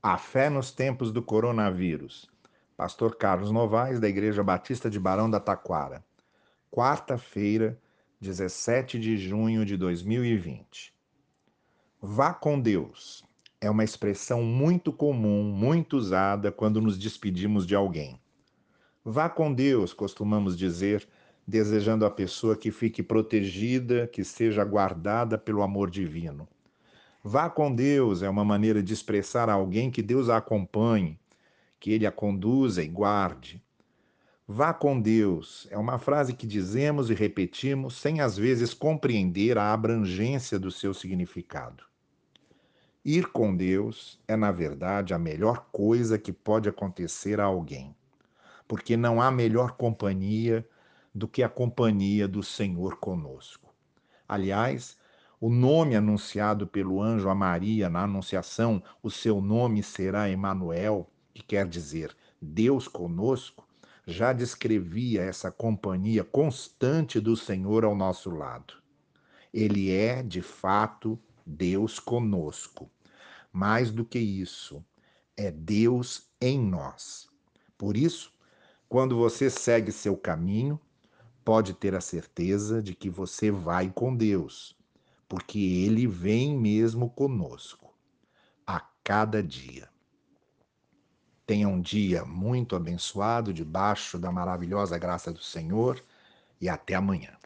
A fé nos tempos do coronavírus. Pastor Carlos Novaes, da Igreja Batista de Barão da Taquara. Quarta-feira, 17 de junho de 2020. Vá com Deus. É uma expressão muito comum, muito usada quando nos despedimos de alguém. Vá com Deus, costumamos dizer, desejando a pessoa que fique protegida, que seja guardada pelo amor divino. Vá com Deus é uma maneira de expressar a alguém que Deus a acompanhe, que ele a conduza e guarde. Vá com Deus é uma frase que dizemos e repetimos sem às vezes compreender a abrangência do seu significado. Ir com Deus é, na verdade, a melhor coisa que pode acontecer a alguém, porque não há melhor companhia do que a companhia do Senhor conosco. Aliás, o nome anunciado pelo anjo a Maria na Anunciação, o seu nome será Emanuel, que quer dizer Deus conosco, já descrevia essa companhia constante do Senhor ao nosso lado. Ele é, de fato, Deus conosco. Mais do que isso, é Deus em nós. Por isso, quando você segue seu caminho, pode ter a certeza de que você vai com Deus porque ele vem mesmo conosco a cada dia. Tenha um dia muito abençoado debaixo da maravilhosa graça do Senhor e até amanhã.